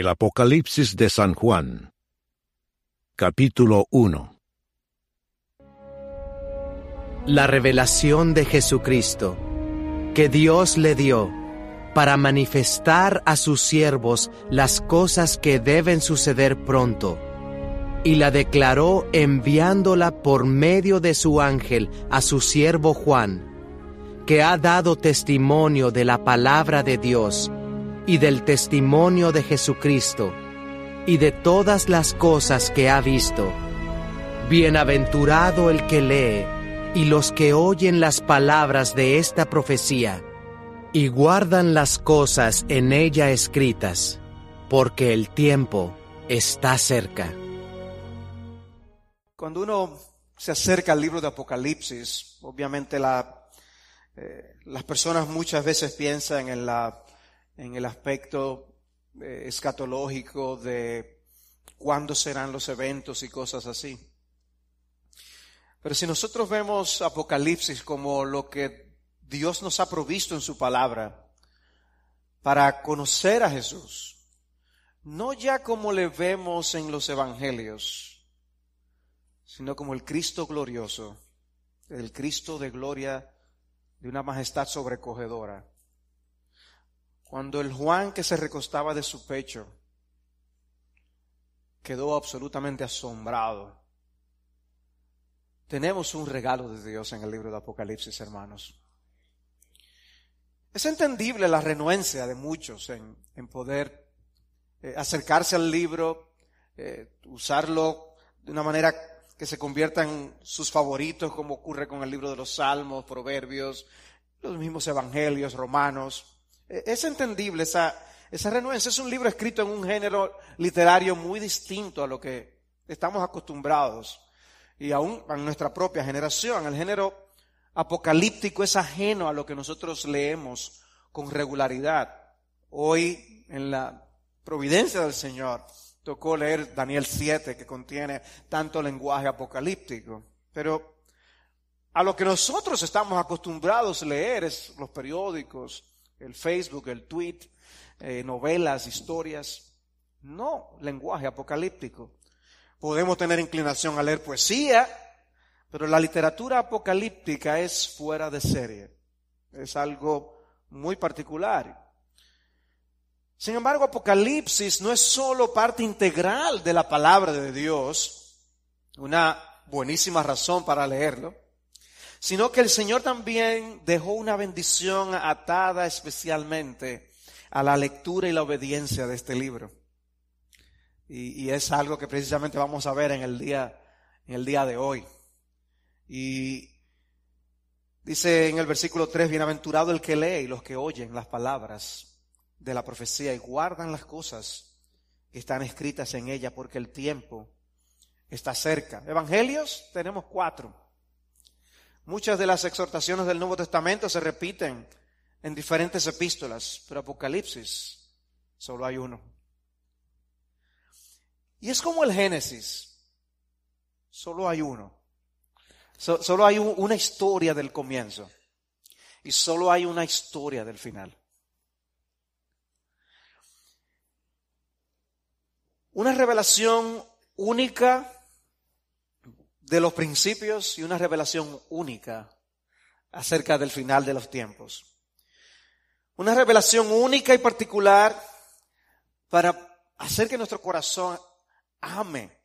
El Apocalipsis de San Juan. Capítulo 1 La revelación de Jesucristo que Dios le dio para manifestar a sus siervos las cosas que deben suceder pronto, y la declaró enviándola por medio de su ángel a su siervo Juan, que ha dado testimonio de la palabra de Dios y del testimonio de Jesucristo y de todas las cosas que ha visto. Bienaventurado el que lee y los que oyen las palabras de esta profecía y guardan las cosas en ella escritas, porque el tiempo está cerca. Cuando uno se acerca al libro de Apocalipsis, obviamente eh, las personas muchas veces piensan en, la, en el aspecto eh, escatológico de cuándo serán los eventos y cosas así. Pero si nosotros vemos Apocalipsis como lo que Dios nos ha provisto en su palabra para conocer a Jesús, no ya como le vemos en los evangelios, sino como el Cristo glorioso, el Cristo de gloria de una majestad sobrecogedora. Cuando el Juan que se recostaba de su pecho quedó absolutamente asombrado tenemos un regalo de Dios en el libro de Apocalipsis, hermanos. Es entendible la renuencia de muchos en, poder eh, acercarse al libro, eh, usarlo de una manera que se convierta en sus favoritos, como ocurre con el libro de los Salmos, Proverbios, los mismos Evangelios, Romanos. Eh, es entendible esa, esa renuencia. Es un libro escrito en un género literario muy distinto a lo que estamos acostumbrados y aún a nuestra propia generación. El género apocalíptico es ajeno a lo que nosotros leemos con regularidad. Hoy, en la providencia del Señor, tocó leer Daniel 7, que contiene tanto lenguaje apocalíptico. Pero a lo que nosotros estamos acostumbrados a leer es los periódicos, el Facebook, el tweet, eh, novelas, historias. No lenguaje apocalíptico. Podemos tener inclinación a leer poesía, pero la literatura apocalíptica es fuera de serie. Es algo muy particular. Sin embargo, Apocalipsis no es solo parte integral de la palabra de Dios, una buenísima razón para leerlo, sino que el Señor también dejó una bendición atada especialmente a la lectura y la obediencia de este libro. Y, es algo que precisamente vamos a ver en el día, en el día de hoy. Y dice en el versículo 3, bienaventurado el que lee y los que oyen las palabras de la profecía y guardan las cosas que están escritas en ella porque el tiempo está cerca. Evangelios tenemos cuatro. Muchas de las exhortaciones del Nuevo Testamento se repiten en diferentes epístolas, pero Apocalipsis solo hay uno. Y es como el Génesis. Solo hay uno. solo hay una historia del comienzo. Y solo hay una historia del final. Una revelación única de los principios y una revelación única acerca del final de los tiempos. Una revelación única y particular para hacer que nuestro corazón ame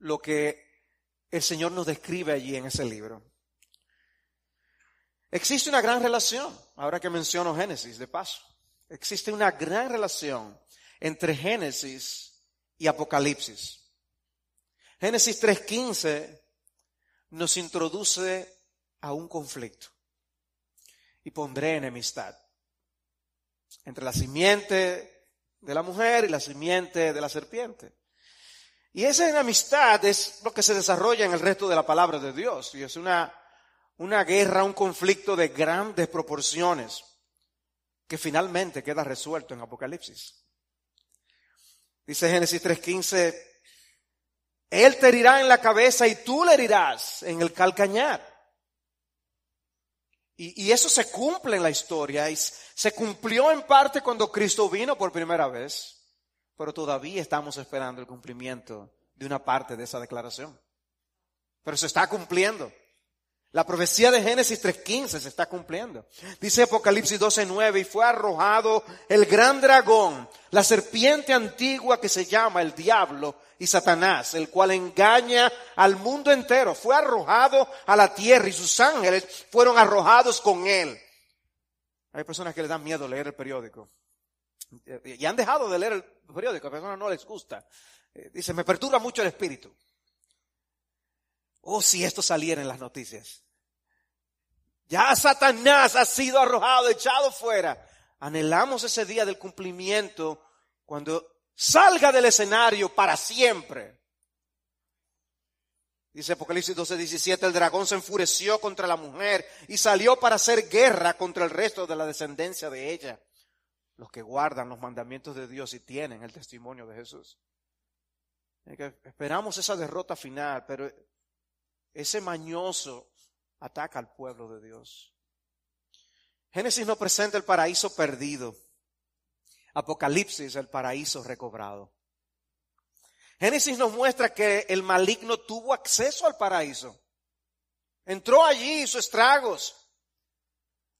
lo que el Señor nos describe allí en ese libro. Existe una gran relación, ahora que menciono Génesis, de paso, existe una gran relación entre Génesis y Apocalipsis. Génesis 3.15 nos introduce a un conflicto y pondré enemistad entre la simiente de la mujer y la simiente de la serpiente. Y esa enemistad es lo que se desarrolla en el resto de la palabra de Dios. Y es una, una guerra, un conflicto de grandes proporciones que finalmente queda resuelto en Apocalipsis. Dice Génesis 3:15, Él te herirá en la cabeza y tú le herirás en el calcañar. Y, y, eso se cumple en la historia y se cumplió en parte cuando Cristo vino por primera vez. pero todavía estamos esperando el cumplimiento de una parte de esa declaración. Pero se está cumpliendo. La profecía de Génesis 3.15 se está cumpliendo. Dice Apocalipsis 12.9, y fue arrojado el gran dragón, la serpiente antigua que se llama el diablo y Satanás, el cual engaña al mundo entero. Fue arrojado a la tierra y sus ángeles fueron arrojados con él. Hay personas que les dan miedo leer el periódico. Y han dejado de leer el periódico, a personas no les gusta. Eh, dice, me perturba mucho el espíritu. Oh, si esto saliera en las noticias. Ya Satanás ha sido arrojado, echado fuera. Anhelamos ese día del cumplimiento cuando salga del escenario para siempre. Dice Apocalipsis 12, 17, el dragón se enfureció contra la mujer y salió para hacer guerra contra el resto de la descendencia de ella, los que guardan los mandamientos de Dios y tienen el testimonio de Jesús. Esperamos esa derrota final, pero ese mañoso ataca al pueblo de Dios. Génesis nos presenta el paraíso perdido. Apocalipsis, el paraíso recobrado. Génesis nos muestra que el maligno tuvo acceso al paraíso. Entró allí, hizo estragos.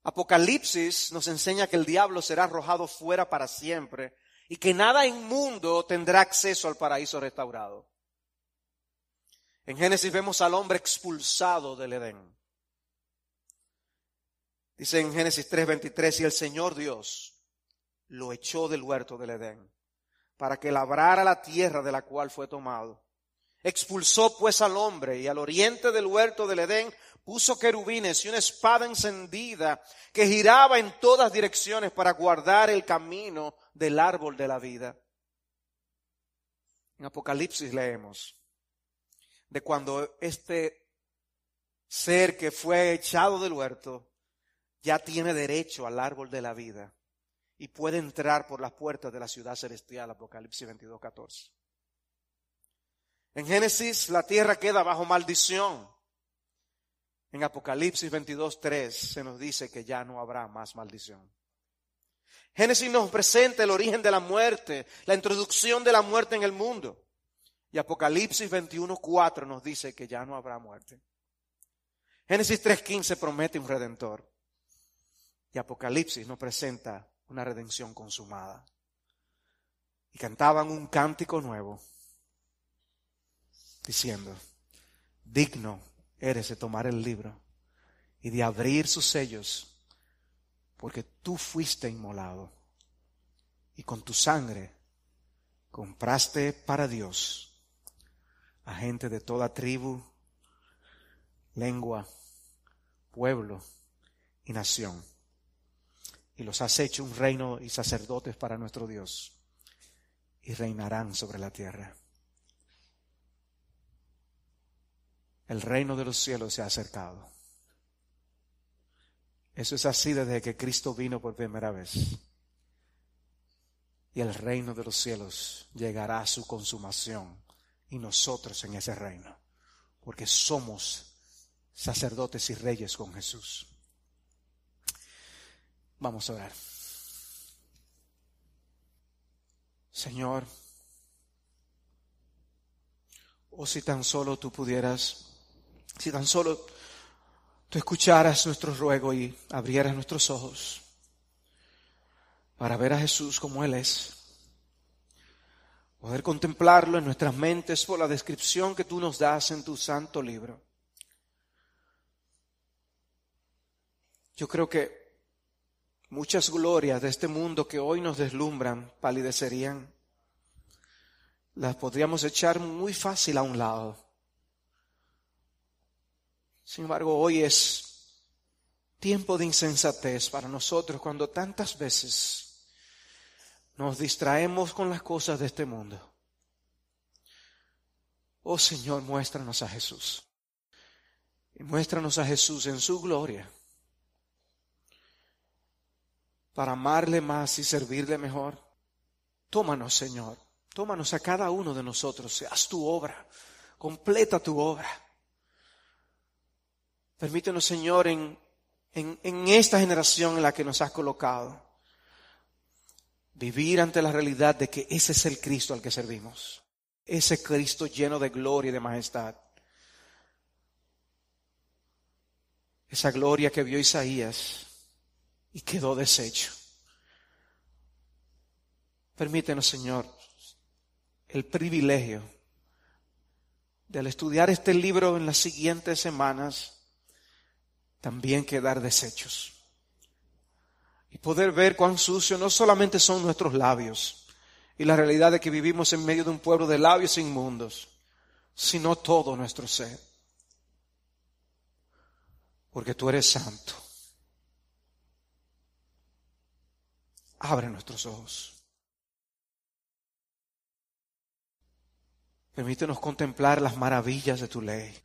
Apocalipsis nos enseña que el diablo será arrojado fuera para siempre y que nada inmundo tendrá acceso al paraíso restaurado. En Génesis vemos al hombre expulsado del Edén. Dice en Génesis 3:23, y el Señor Dios lo echó del huerto del Edén para que labrara la tierra de la cual fue tomado. Expulsó pues al hombre y al oriente del huerto del Edén puso querubines y una espada encendida que giraba en todas direcciones para guardar el camino del árbol de la vida. En Apocalipsis leemos de cuando este ser que fue echado del huerto ya tiene derecho al árbol de la vida y puede entrar por las puertas de la ciudad celestial, Apocalipsis 22, 14. En Génesis la tierra queda bajo maldición. En Apocalipsis 22, 3 se nos dice que ya no habrá más maldición. Génesis nos presenta el origen de la muerte, la introducción de la muerte en el mundo. Y Apocalipsis 21, 4 nos dice que ya no habrá muerte. Génesis 3.15 promete un redentor. Y Apocalipsis nos presenta una redención consumada. Y cantaban un cántico nuevo, diciendo, digno eres de tomar el libro y de abrir sus sellos, porque tú fuiste inmolado y con tu sangre compraste para Dios a gente de toda tribu, lengua, pueblo y nación y los has hecho un reino y sacerdotes para nuestro Dios y reinarán sobre la tierra. El reino de los cielos se ha acercado. Eso es así desde que Cristo vino por primera vez. Y el reino de los cielos llegará a su consumación y nosotros en ese reino, porque somos sacerdotes y reyes con Jesús. Vamos a orar. Señor, o oh, si tan solo tú pudieras, si tan solo tú escucharas nuestro ruego y abrieras nuestros ojos para ver a Jesús como Él es, poder contemplarlo en nuestras mentes por la descripción que tú nos das en tu santo libro. Yo creo que muchas glorias de este mundo que hoy nos deslumbran palidecerían. Las podríamos echar muy fácil a un lado. Sin embargo, hoy es tiempo de insensatez para nosotros cuando tantas veces nos distraemos con las cosas de este mundo. Oh Señor, muéstranos a Jesús. Y muéstranos a Jesús en su gloria para amarle más y servirle mejor. Tómanos, Señor. Tómanos a cada uno de nosotros. Haz tu obra. Completa tu obra. Permítenos, Señor, en, en, en esta generación en la que nos has colocado, vivir ante la realidad de que ese es el Cristo al que servimos, ese Cristo lleno de gloria y de majestad. Esa gloria que vio Isaías y quedó deshecho. Permítenos, Señor, el privilegio de al estudiar este libro en las siguientes semanas, también quedar deshechos. Y poder ver cuán sucio no solamente son nuestros labios y la realidad de que vivimos en medio de un pueblo de labios inmundos, sino todo nuestro ser. Porque tú eres santo. Abre nuestros ojos. Permítenos contemplar las maravillas de tu ley.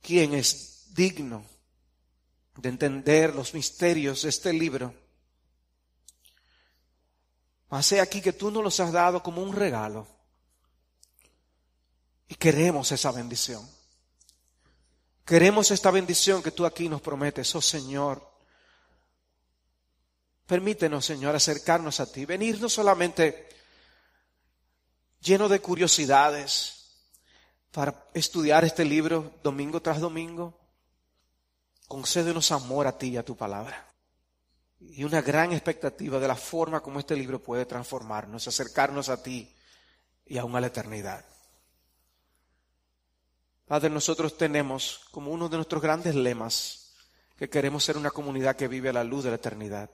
¿Quién es digno de entender los misterios de este libro? Mas aquí que tú nos los has dado como un regalo. Y queremos esa bendición. Queremos esta bendición que tú aquí nos prometes, oh Señor. Permítenos, Señor, acercarnos a ti, venir no solamente lleno de curiosidades para estudiar este libro domingo tras domingo. Concédenos amor a ti y a tu palabra. Y una gran expectativa de la forma como este libro puede transformarnos, acercarnos a ti y aún a la eternidad. Padre, nosotros tenemos como uno de nuestros grandes lemas que queremos ser una comunidad que vive a la luz de la eternidad.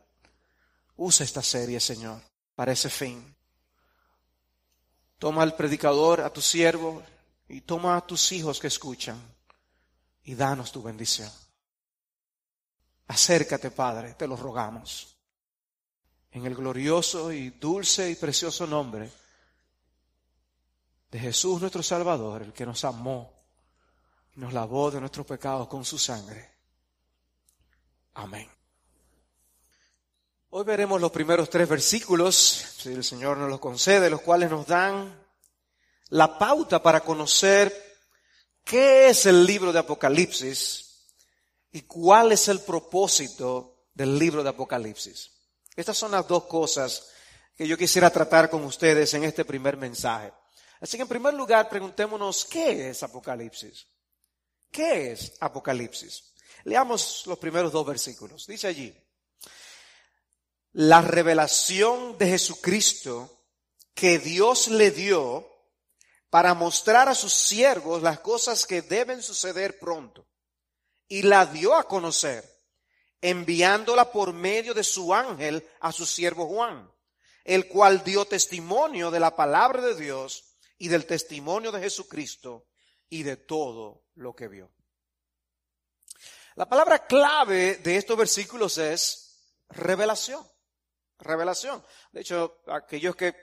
Usa esta serie, Señor, para ese fin. Toma al predicador, a tu siervo, y toma a tus hijos que escuchan, y danos tu bendición. Acércate, Padre, te lo rogamos. En el glorioso y dulce y precioso nombre de Jesús nuestro Salvador, el que nos amó y nos lavó de nuestros pecados con su sangre. Amén. Hoy veremos los primeros tres versículos, si el Señor nos los concede, los cuales nos dan la pauta para conocer qué es el libro de Apocalipsis y cuál es el propósito del libro de Apocalipsis. Estas son las dos cosas que yo quisiera tratar con ustedes en este primer mensaje. Así que en primer lugar, preguntémonos, ¿qué es Apocalipsis? ¿Qué es Apocalipsis? Leamos los primeros dos versículos. Dice allí, la revelación de Jesucristo que Dios le dio para mostrar a sus siervos las cosas que deben suceder pronto. Y la dio a conocer, enviándola por medio de su ángel a su siervo Juan, el cual dio testimonio de la palabra de Dios y del testimonio de Jesucristo y de todo lo que vio. La palabra clave de estos versículos es revelación revelación. De hecho, aquellos que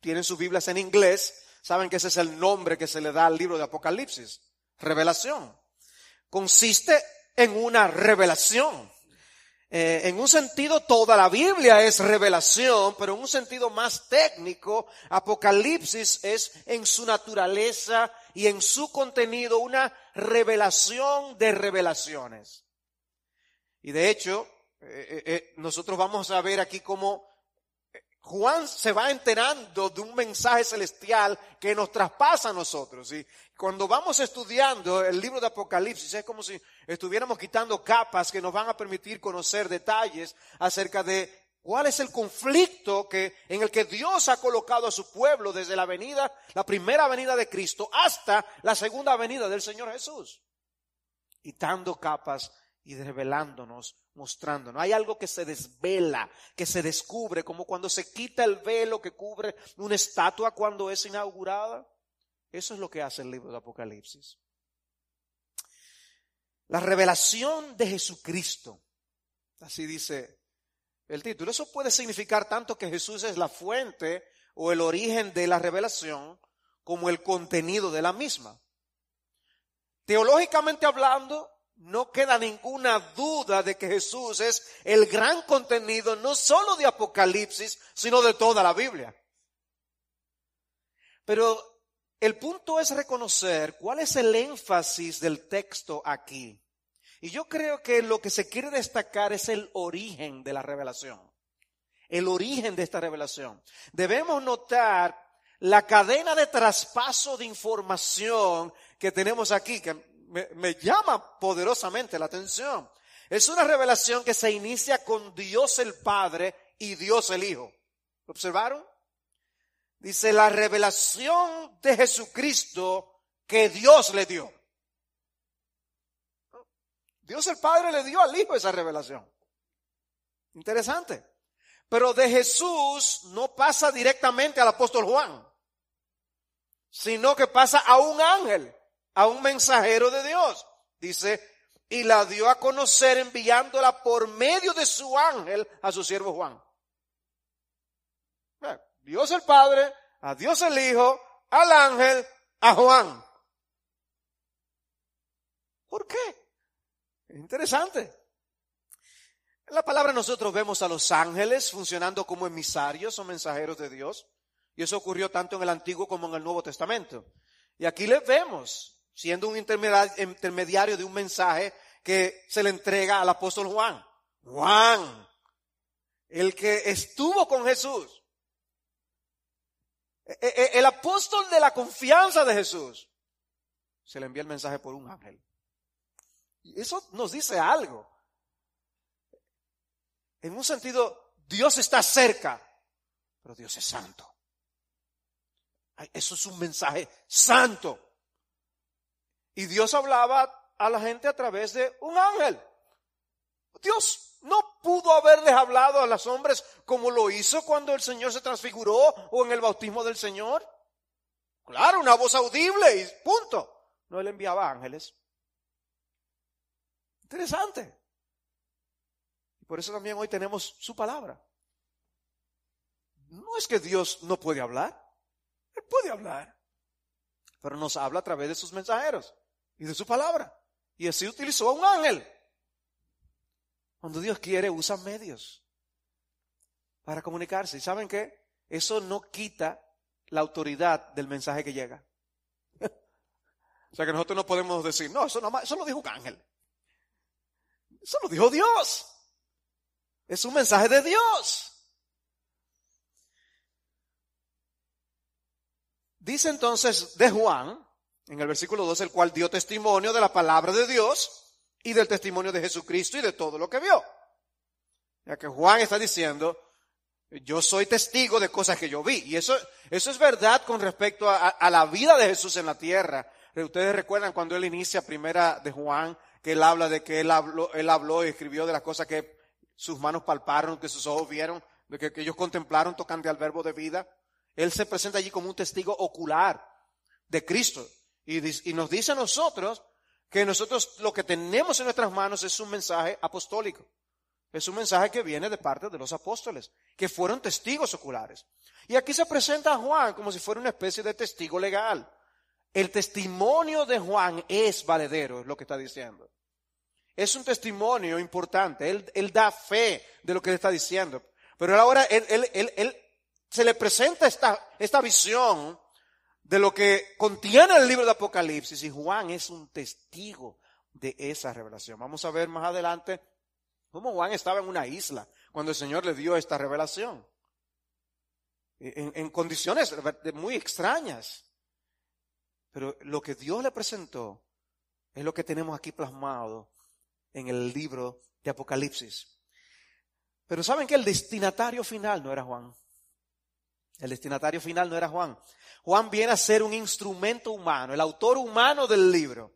tienen sus Biblias en inglés saben que ese es el nombre que se le da al libro de Apocalipsis. Revelación. Consiste en una revelación. Eh, en un sentido, toda la Biblia es revelación, pero en un sentido más técnico, Apocalipsis es en su naturaleza y en su contenido una revelación de revelaciones. Y de hecho, eh, eh, eh, nosotros vamos a ver aquí cómo Juan se va enterando de un mensaje celestial que nos traspasa a nosotros. Y cuando vamos estudiando el libro de Apocalipsis, es como si estuviéramos quitando capas que nos van a permitir conocer detalles acerca de cuál es el conflicto que, en el que Dios ha colocado a su pueblo desde la venida, la primera venida de Cristo hasta la segunda venida del Señor Jesús. Quitando capas y revelándonos, mostrándonos. Hay algo que se desvela, que se descubre, como cuando se quita el velo que cubre una estatua cuando es inaugurada. Eso es lo que hace el libro de Apocalipsis. La revelación de Jesucristo. Así dice el título. Eso puede significar tanto que Jesús es la fuente o el origen de la revelación como el contenido de la misma. Teológicamente hablando, no queda ninguna duda de que Jesús es el gran contenido no solo de Apocalipsis, sino de toda la Biblia. Pero el punto es reconocer cuál es el énfasis del texto aquí. Y yo creo que lo que se quiere destacar es el origen de la revelación. el origen de esta revelación. Debemos notar la cadena de traspaso de información que tenemos aquí, que me, llama poderosamente la atención. Es una revelación que se inicia con Dios el Padre y Dios el Hijo. ¿Lo observaron? Dice la revelación de Jesucristo que Dios le dio. Dios el Padre le dio al Hijo esa revelación. Interesante. Pero de Jesús no pasa directamente al apóstol Juan, sino que pasa a un ángel, a un mensajero de Dios. Dice, y la dio a conocer enviándola por medio de su ángel a su siervo Juan. Dios el Padre, a Dios el Hijo, al ángel, a Juan. ¿Por qué? Es interesante. En la palabra nosotros vemos a los ángeles funcionando como emisarios o mensajeros de Dios. Y eso ocurrió tanto en el Antiguo como en el Nuevo Testamento. Y aquí les vemos siendo un intermediario de un mensaje que se le entrega al apóstol Juan. Juan, el que estuvo con Jesús. E, e, e, el apóstol de la confianza de Jesús. Se le envía el mensaje por un ángel. Y eso nos dice algo. En un sentido, Dios está cerca, pero Dios es santo. Eso es un mensaje santo. Y Dios hablaba a la gente a través de un ángel. Dios no pudo haberles hablado a los hombres como lo hizo cuando el Señor se transfiguró o en el bautismo del Señor. Claro, una voz audible y punto. No él enviaba ángeles. Interesante. Por eso también hoy tenemos su palabra. No es que Dios no puede hablar. Él puede hablar. Pero nos habla a través de sus mensajeros y de su palabra. Y así utilizó a un ángel. Cuando Dios quiere, usa medios para comunicarse. ¿Y saben qué? Eso no quita la autoridad del mensaje que llega. o sea que nosotros no podemos decir, no, eso, no, eso lo dijo un ángel. Eso lo dijo Dios. Es un mensaje de Dios. Dice entonces de Juan, en el versículo 2, el cual dio testimonio de la palabra de Dios y del testimonio de Jesucristo y de todo lo que vio. Ya que Juan está diciendo, yo soy testigo de cosas que yo vi. Y eso, eso es verdad con respecto a, la vida de Jesús en la tierra. Ustedes recuerdan cuando él inicia primera de Juan, que él habla de que él habló, él habló y escribió de las cosas que sus manos palparon, que sus ojos vieron, de que, ellos contemplaron tocando al verbo de vida. Él se presenta allí como un testigo ocular de Cristo. Y, nos dice a nosotros que nosotros lo que tenemos en nuestras manos es un mensaje apostólico. Es un mensaje que viene de parte de los apóstoles, que fueron testigos oculares. Y aquí se presenta a Juan como si fuera una especie de testigo legal. El testimonio de Juan es valedero, es lo que está diciendo. Es un testimonio importante. Él, da fe de lo que él está diciendo. Pero ahora él, se le presenta esta visión de lo que contiene el libro de Apocalipsis y Juan es un testigo de esa revelación. Vamos a ver más adelante cómo Juan estaba en una isla cuando el Señor le dio esta revelación. En, condiciones muy extrañas. Pero lo que Dios le presentó es lo que tenemos aquí plasmado en el libro de Apocalipsis. Pero saben que el destinatario final no era Juan. El destinatario final no era Juan. Juan viene a ser un instrumento humano, el autor humano del libro.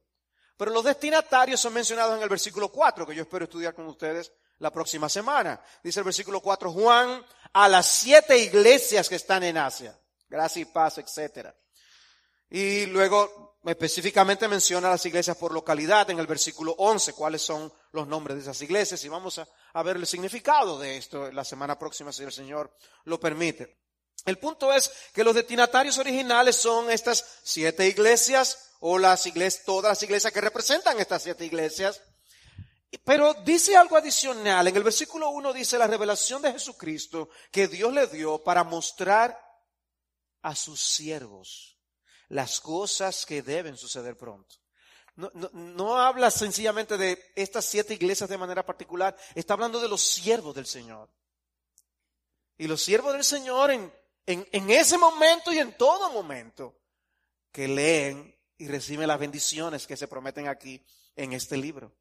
Pero los destinatarios son mencionados en el versículo 4, que yo espero estudiar con ustedes la próxima semana. Dice el versículo 4, Juan a las siete iglesias que están en Asia. Gracia y paz, etcétera. Y luego específicamente menciona las iglesias por localidad en el versículo 11, cuáles son los nombres de esas iglesias y vamos a, ver el significado de esto la semana próxima si el Señor lo permite. El punto es que los destinatarios originales son estas siete iglesias o las iglesias, todas las iglesias que representan estas siete iglesias. Pero dice algo adicional. En el versículo 1 dice la revelación de Jesucristo que Dios le dio para mostrar a sus siervos las cosas que deben suceder pronto. No, no, habla sencillamente de estas siete iglesias de manera particular, está hablando de los siervos del Señor. Y los siervos del Señor en, en, ese momento y en todo momento que leen y reciben las bendiciones que se prometen aquí en este libro.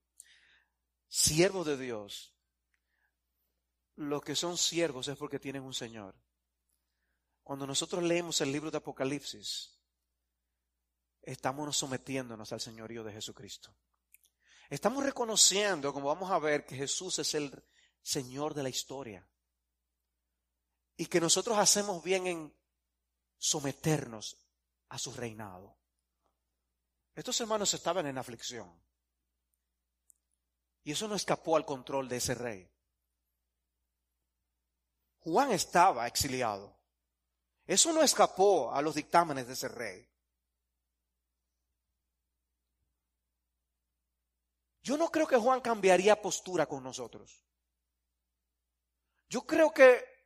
Siervos de Dios. Los que son siervos es porque tienen un Señor. Cuando nosotros leemos el libro de Apocalipsis, estamos sometiéndonos al señorío de Jesucristo. Estamos reconociendo, como vamos a ver, que Jesús es el Señor de la historia. Y que nosotros hacemos bien en someternos a su reinado. Estos hermanos estaban en aflicción. Y eso no escapó al control de ese rey. Juan estaba exiliado. Eso no escapó a los dictámenes de ese rey. Yo no creo que Juan cambiaría postura con nosotros. Yo creo que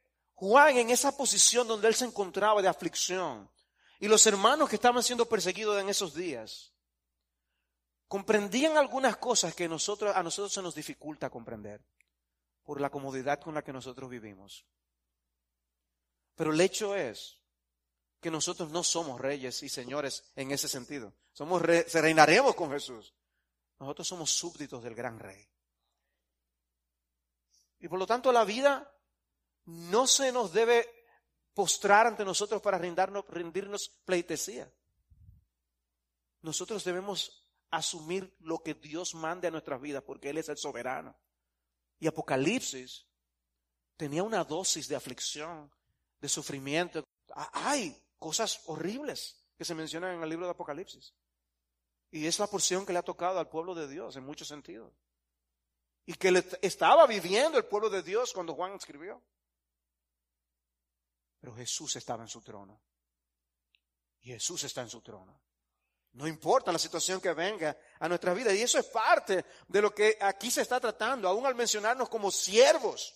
Juan en esa posición donde él se encontraba de aflicción y los hermanos que estaban siendo perseguidos en esos días comprendían algunas cosas que a nosotros se nos dificulta comprender por la comodidad con la que nosotros vivimos. Pero el hecho es que nosotros no somos reyes y señores en ese sentido. Somos se reinaremos con Jesús. Nosotros somos súbditos del gran rey. Y por lo tanto la vida no se nos debe postrar ante nosotros para rendirnos, rendirnos pleitesía. Nosotros debemos asumir lo que Dios mande a nuestras vidas porque Él es el soberano. Y Apocalipsis tenía una dosis de aflicción, de sufrimiento. Hay cosas horribles que se mencionan en el libro de Apocalipsis. Y es la porción que le ha tocado al pueblo de Dios en muchos sentidos. Y que le estaba viviendo el pueblo de Dios cuando Juan escribió. Pero Jesús estaba en su trono. Y Jesús está en su trono. No importa la situación que venga a nuestra vida. Y eso es parte de lo que aquí se está tratando, aún al mencionarnos como siervos.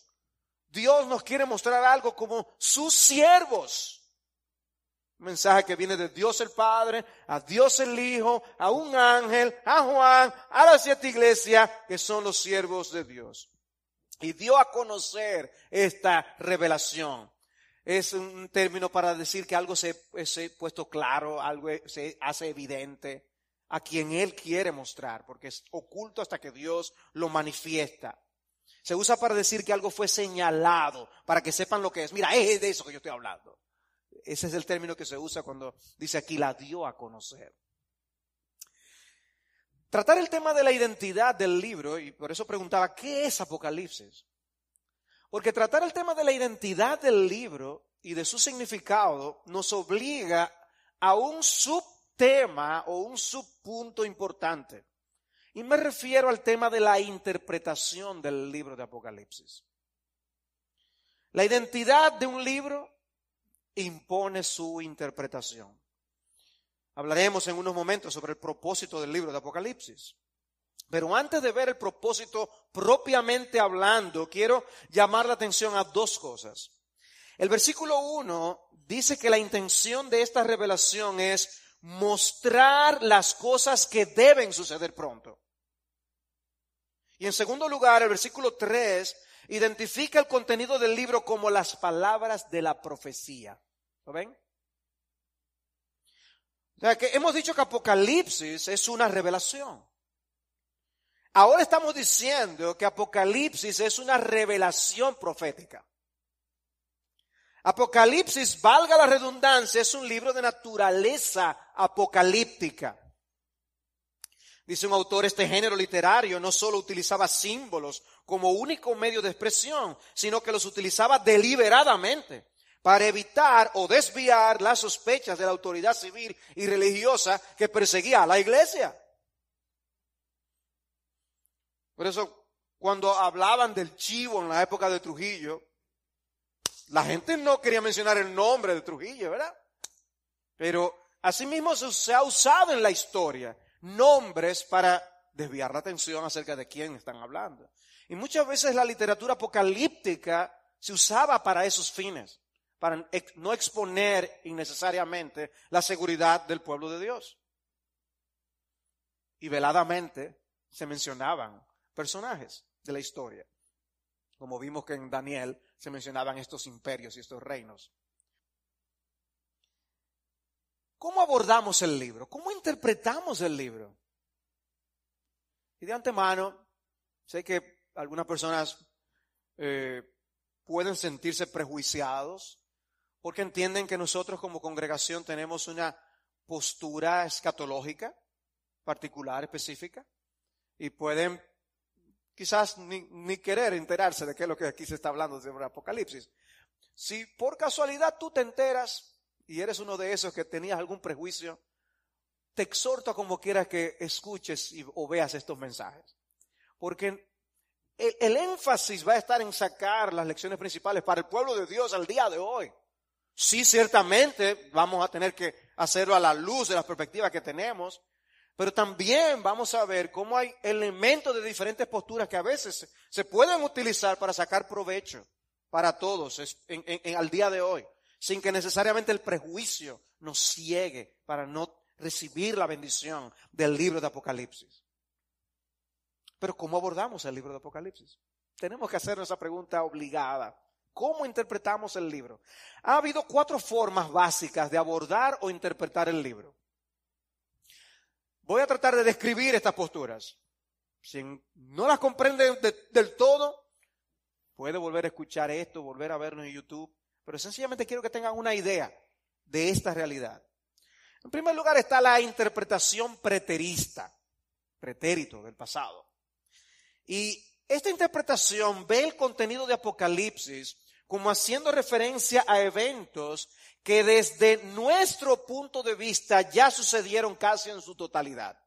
Dios nos quiere mostrar algo como sus siervos. Mensaje que viene de Dios el Padre, a Dios el Hijo, a un ángel, a Juan, a la siete iglesias, que son los siervos de Dios. Y dio a conocer esta revelación. Es un término para decir que algo se, ha puesto claro, algo se hace evidente a quien Él quiere mostrar, porque es oculto hasta que Dios lo manifiesta. Se usa para decir que algo fue señalado, para que sepan lo que es. Mira, es de eso que yo estoy hablando. Ese es el término que se usa cuando dice aquí la dio a conocer. Tratar el tema de la identidad del libro, y por eso preguntaba, ¿qué es Apocalipsis? Porque tratar el tema de la identidad del libro y de su significado nos obliga a un subtema o un subpunto importante. Y me refiero al tema de la interpretación del libro de Apocalipsis. La identidad de un libro impone su interpretación. Hablaremos en unos momentos sobre el propósito del libro de Apocalipsis. Pero antes de ver el propósito propiamente hablando, quiero llamar la atención a dos cosas. El versículo 1 dice que la intención de esta revelación es mostrar las cosas que deben suceder pronto. Y en segundo lugar, el versículo 3 identifica el contenido del libro como las palabras de la profecía. ¿Lo ven? O sea que hemos dicho que Apocalipsis es una revelación. Ahora estamos diciendo que Apocalipsis es una revelación profética. Apocalipsis, valga la redundancia, es un libro de naturaleza apocalíptica. Dice un autor, este género literario no solo utilizaba símbolos como único medio de expresión, sino que los utilizaba deliberadamente para evitar o desviar las sospechas de la autoridad civil y religiosa que perseguía a la iglesia. Por eso, cuando hablaban del chivo en la época de Trujillo, la gente no quería mencionar el nombre de Trujillo, ¿verdad? Pero asimismo se ha usado en la historia nombres para desviar la atención acerca de quién están hablando. Y muchas veces la literatura apocalíptica se usaba para esos fines para no exponer innecesariamente la seguridad del pueblo de Dios. Y veladamente se mencionaban personajes de la historia. como vimos que en Daniel se mencionaban estos imperios y estos reinos. ¿Cómo abordamos el libro? ¿Cómo interpretamos el libro? Y de antemano, sé que algunas personas eh, pueden sentirse prejuiciados porque entienden que nosotros como congregación tenemos una postura escatológica particular, específica, y pueden quizás ni, querer enterarse de qué es lo que aquí se está hablando sobre Apocalipsis. Si por casualidad tú te enteras y eres uno de esos que tenías algún prejuicio, te exhorto a como quieras que escuches y, o veas estos mensajes. Porque el, énfasis va a estar en sacar las lecciones principales para el pueblo de Dios al día de hoy. Sí, ciertamente vamos a tener que hacerlo a la luz de las perspectivas que tenemos, pero también vamos a ver cómo hay elementos de diferentes posturas que a veces se pueden utilizar para sacar provecho para todos en, al día de hoy, sin que necesariamente el prejuicio nos ciegue para no recibir la bendición del libro de Apocalipsis. Pero ¿cómo abordamos el libro de Apocalipsis? Tenemos que hacernos esa pregunta obligada. ¿Cómo interpretamos el libro? Ha habido cuatro formas básicas de abordar o interpretar el libro. Voy a tratar de describir estas posturas. Si no las comprende del todo, puede volver a escuchar esto, volver a vernos en YouTube, pero sencillamente quiero que tengan una idea de esta realidad. En primer lugar está la interpretación preterista, pretérito del pasado. Y esta interpretación ve el contenido de Apocalipsis como haciendo referencia a eventos que desde nuestro punto de vista ya sucedieron casi en su totalidad.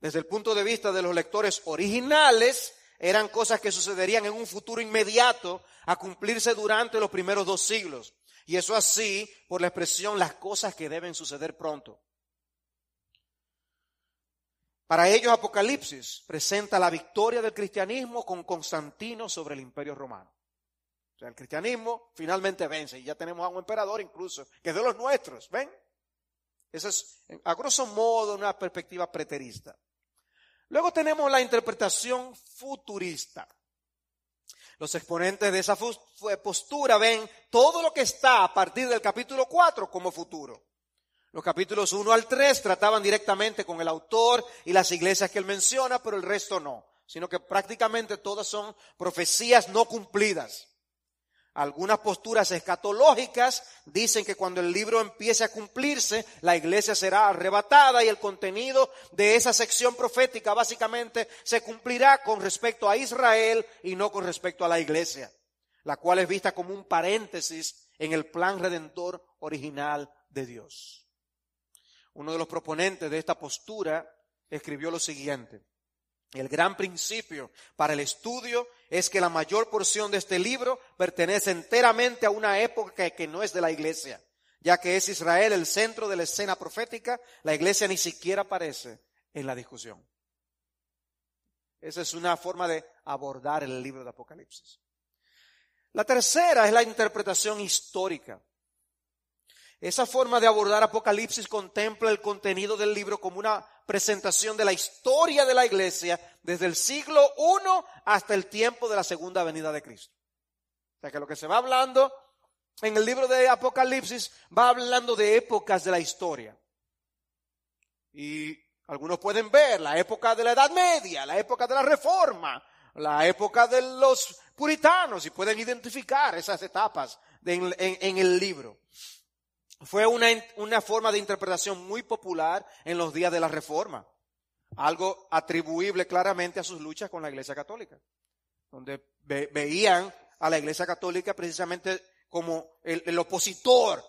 Desde el punto de vista de los lectores originales, eran cosas que sucederían en un futuro inmediato a cumplirse durante los primeros dos siglos. Y eso así por la expresión las cosas que deben suceder pronto. Para ellos Apocalipsis presenta la victoria del cristianismo con Constantino sobre el imperio romano el cristianismo finalmente vence y ya tenemos a un emperador incluso, que es de los nuestros, ¿ven? Esa es, a grosso modo, una perspectiva preterista. Luego tenemos la interpretación futurista. Los exponentes de esa postura ven todo lo que está a partir del capítulo 4 como futuro. Los capítulos 1 al 3 trataban directamente con el autor y las iglesias que él menciona, pero el resto no, sino que prácticamente todas son profecías no cumplidas. Algunas posturas escatológicas dicen que cuando el libro empiece a cumplirse, la iglesia será arrebatada y el contenido de esa sección profética básicamente se cumplirá con respecto a Israel y no con respecto a la iglesia, la cual es vista como un paréntesis en el plan redentor original de Dios. Uno de los proponentes de esta postura escribió lo siguiente. El gran principio para el estudio es que la mayor porción de este libro pertenece enteramente a una época que no es de la iglesia, ya que es Israel el centro de la escena profética, la iglesia ni siquiera aparece en la discusión. Esa es una forma de abordar el libro de Apocalipsis. La tercera es la interpretación histórica. Esa forma de abordar Apocalipsis contempla el contenido del libro como una presentación de la historia de la iglesia desde el siglo I hasta el tiempo de la segunda venida de Cristo. O sea que lo que se va hablando en el libro de Apocalipsis va hablando de épocas de la historia. Y algunos pueden ver la época de la Edad Media, la época de la Reforma, la época de los puritanos y pueden identificar esas etapas en, en el libro. Fue una, una forma de interpretación muy popular en los días de la Reforma, algo atribuible claramente a sus luchas con la Iglesia Católica, donde veían a la Iglesia Católica precisamente como el, opositor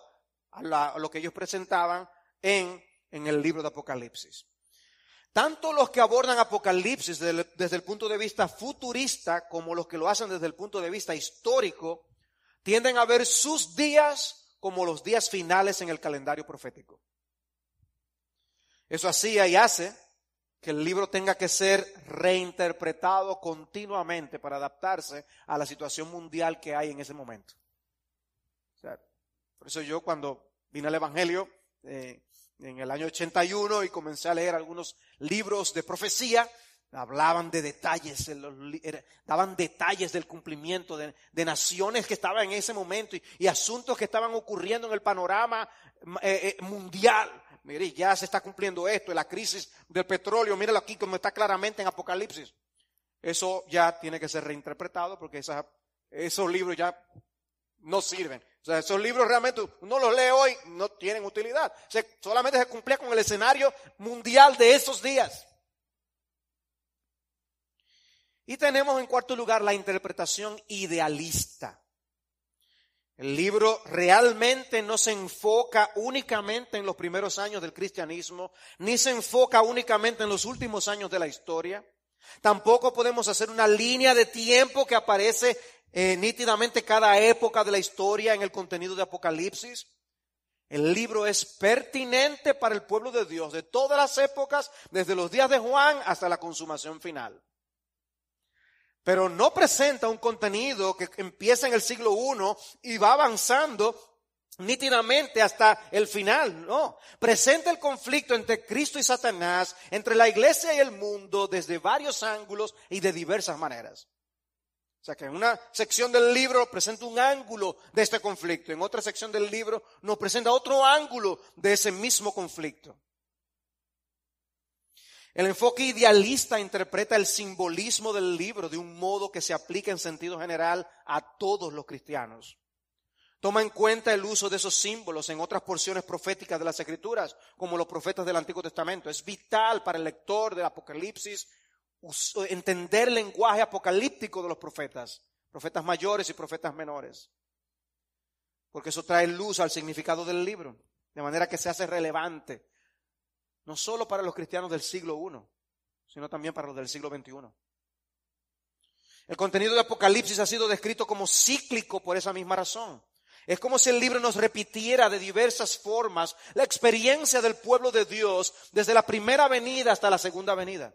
a, lo que ellos presentaban en, en el libro de Apocalipsis. Tanto los que abordan Apocalipsis desde desde el, punto de vista futurista como los que lo hacen desde el punto de vista histórico tienden a ver sus días como los días finales en el calendario profético. Eso hacía y hace que el libro tenga que ser reinterpretado continuamente para adaptarse a la situación mundial que hay en ese momento. por eso yo cuando vine al Evangelio eh, en el año 81 y comencé a leer algunos libros de profecía, hablaban de detalles, daban detalles del cumplimiento de, naciones que estaban en ese momento y, asuntos que estaban ocurriendo en el panorama eh, eh, mundial. Mire, ya se está cumpliendo esto, la crisis del petróleo, míralo aquí como está claramente en Apocalipsis. Eso ya tiene que ser reinterpretado porque esos libros ya no sirven. O sea, esos libros realmente uno los lee hoy, no tienen utilidad. solamente se cumplía con el escenario mundial de esos días. Y tenemos en cuarto lugar la interpretación idealista. El libro realmente no se enfoca únicamente en los primeros años del cristianismo, ni se enfoca únicamente en los últimos años de la historia. Tampoco podemos hacer una línea de tiempo que aparece eh, nítidamente cada época de la historia en el contenido de Apocalipsis. El libro es pertinente para el pueblo de Dios de todas las épocas, desde los días de Juan hasta la consumación final pero no presenta un contenido que empieza en el siglo I y va avanzando nítidamente hasta el final, no. Presenta el conflicto entre Cristo y Satanás, entre la iglesia y el mundo desde varios ángulos y de diversas maneras. O sea que en una sección del libro presenta un ángulo de este conflicto, en otra sección del libro nos presenta otro ángulo de ese mismo conflicto. El enfoque idealista interpreta el simbolismo del libro de un modo que se aplica en sentido general a todos los cristianos. Toma en cuenta el uso de esos símbolos en otras porciones proféticas de las Escrituras, como los profetas del Antiguo Testamento. Es vital para el lector del Apocalipsis entender el lenguaje apocalíptico de los profetas, profetas mayores y profetas menores, porque eso trae luz al significado del libro, de manera que se hace relevante no solo para los cristianos del siglo I, sino también para los del siglo XXI. El contenido de Apocalipsis ha sido descrito como cíclico por esa misma razón. Es como si el libro nos repitiera de diversas formas la experiencia del pueblo de Dios desde la primera venida hasta la segunda venida.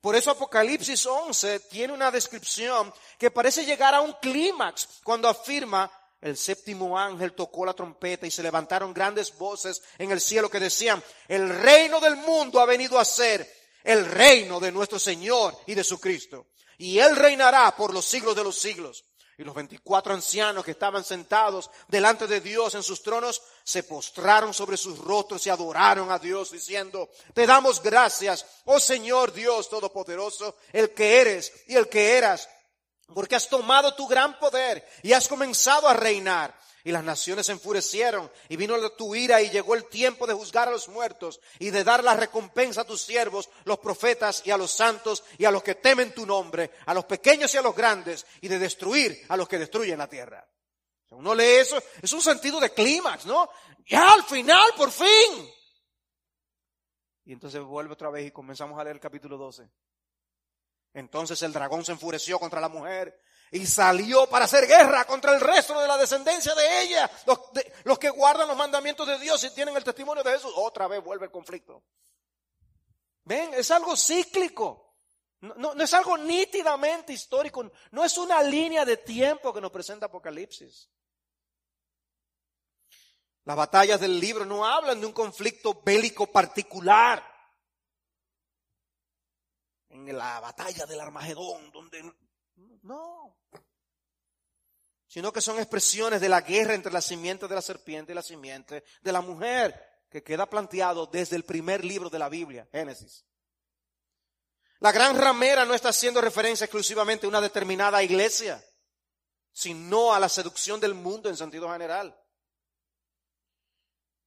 Por eso Apocalipsis 11 tiene una descripción que parece llegar a un clímax cuando afirma el séptimo ángel tocó la trompeta y se levantaron grandes voces en el cielo que decían, el reino del mundo ha venido a ser el reino de nuestro Señor y de su Cristo. Y Él reinará por los siglos de los siglos. Y los veinticuatro ancianos que estaban sentados delante de Dios en sus tronos se postraron sobre sus rostros y adoraron a Dios diciendo, te damos gracias, oh Señor Dios Todopoderoso, el que eres y el que eras porque has tomado tu gran poder y has comenzado a reinar. Y las naciones se enfurecieron y vino tu ira y llegó el tiempo de juzgar a los muertos y de dar la recompensa a tus siervos, los profetas y a los santos y a los que temen tu nombre, a los pequeños y a los grandes y de destruir a los que destruyen la tierra. Uno lee eso, es un sentido de clímax, ¿no? Ya al final, por fin. Y entonces vuelve otra vez y comenzamos a leer el capítulo 12. Entonces el dragón se enfureció contra la mujer y salió para hacer guerra contra el resto de la descendencia de ella, los, que guardan los mandamientos de Dios y tienen el testimonio de Jesús. Otra vez vuelve el conflicto. Ven, es algo cíclico. No, es algo nítidamente histórico. No es una línea de tiempo que nos presenta Apocalipsis. Las batallas del libro no hablan de un conflicto bélico particular en la batalla del Armagedón, donde no, sino que son expresiones de la guerra entre la simiente de la serpiente y la simiente de la mujer, que queda planteado desde el primer libro de la Biblia, Génesis. La gran ramera no está haciendo referencia exclusivamente a una determinada iglesia, sino a la seducción del mundo en sentido general.